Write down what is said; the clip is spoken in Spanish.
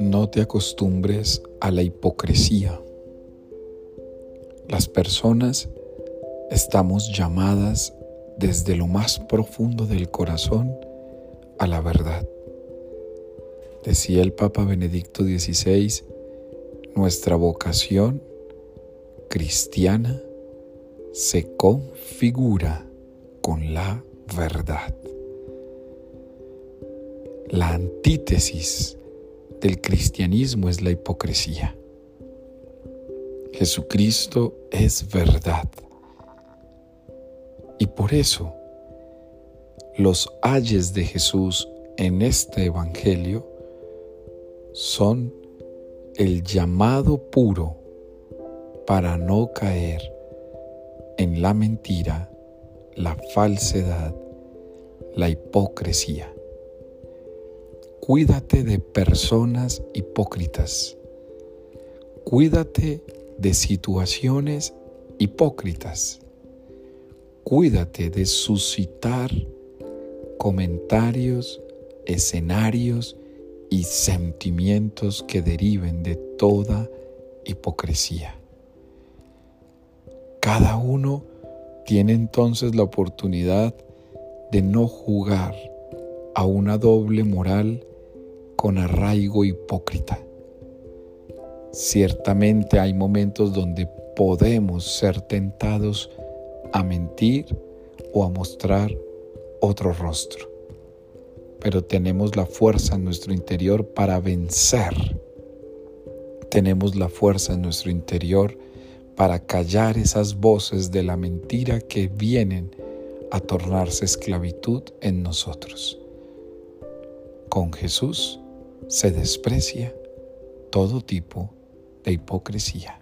No te acostumbres a la hipocresía. Las personas estamos llamadas desde lo más profundo del corazón a la verdad. Decía el Papa Benedicto XVI, nuestra vocación cristiana se configura con la verdad. La antítesis del cristianismo es la hipocresía. Jesucristo es verdad. Y por eso los ayes de Jesús en este Evangelio son el llamado puro para no caer en la mentira, la falsedad, la hipocresía. Cuídate de personas hipócritas. Cuídate de situaciones hipócritas. Cuídate de suscitar comentarios, escenarios y sentimientos que deriven de toda hipocresía. Cada uno tiene entonces la oportunidad de no jugar a una doble moral con arraigo hipócrita. Ciertamente hay momentos donde podemos ser tentados a mentir o a mostrar otro rostro, pero tenemos la fuerza en nuestro interior para vencer. Tenemos la fuerza en nuestro interior para callar esas voces de la mentira que vienen a tornarse esclavitud en nosotros. Con Jesús se desprecia todo tipo de hipocresía.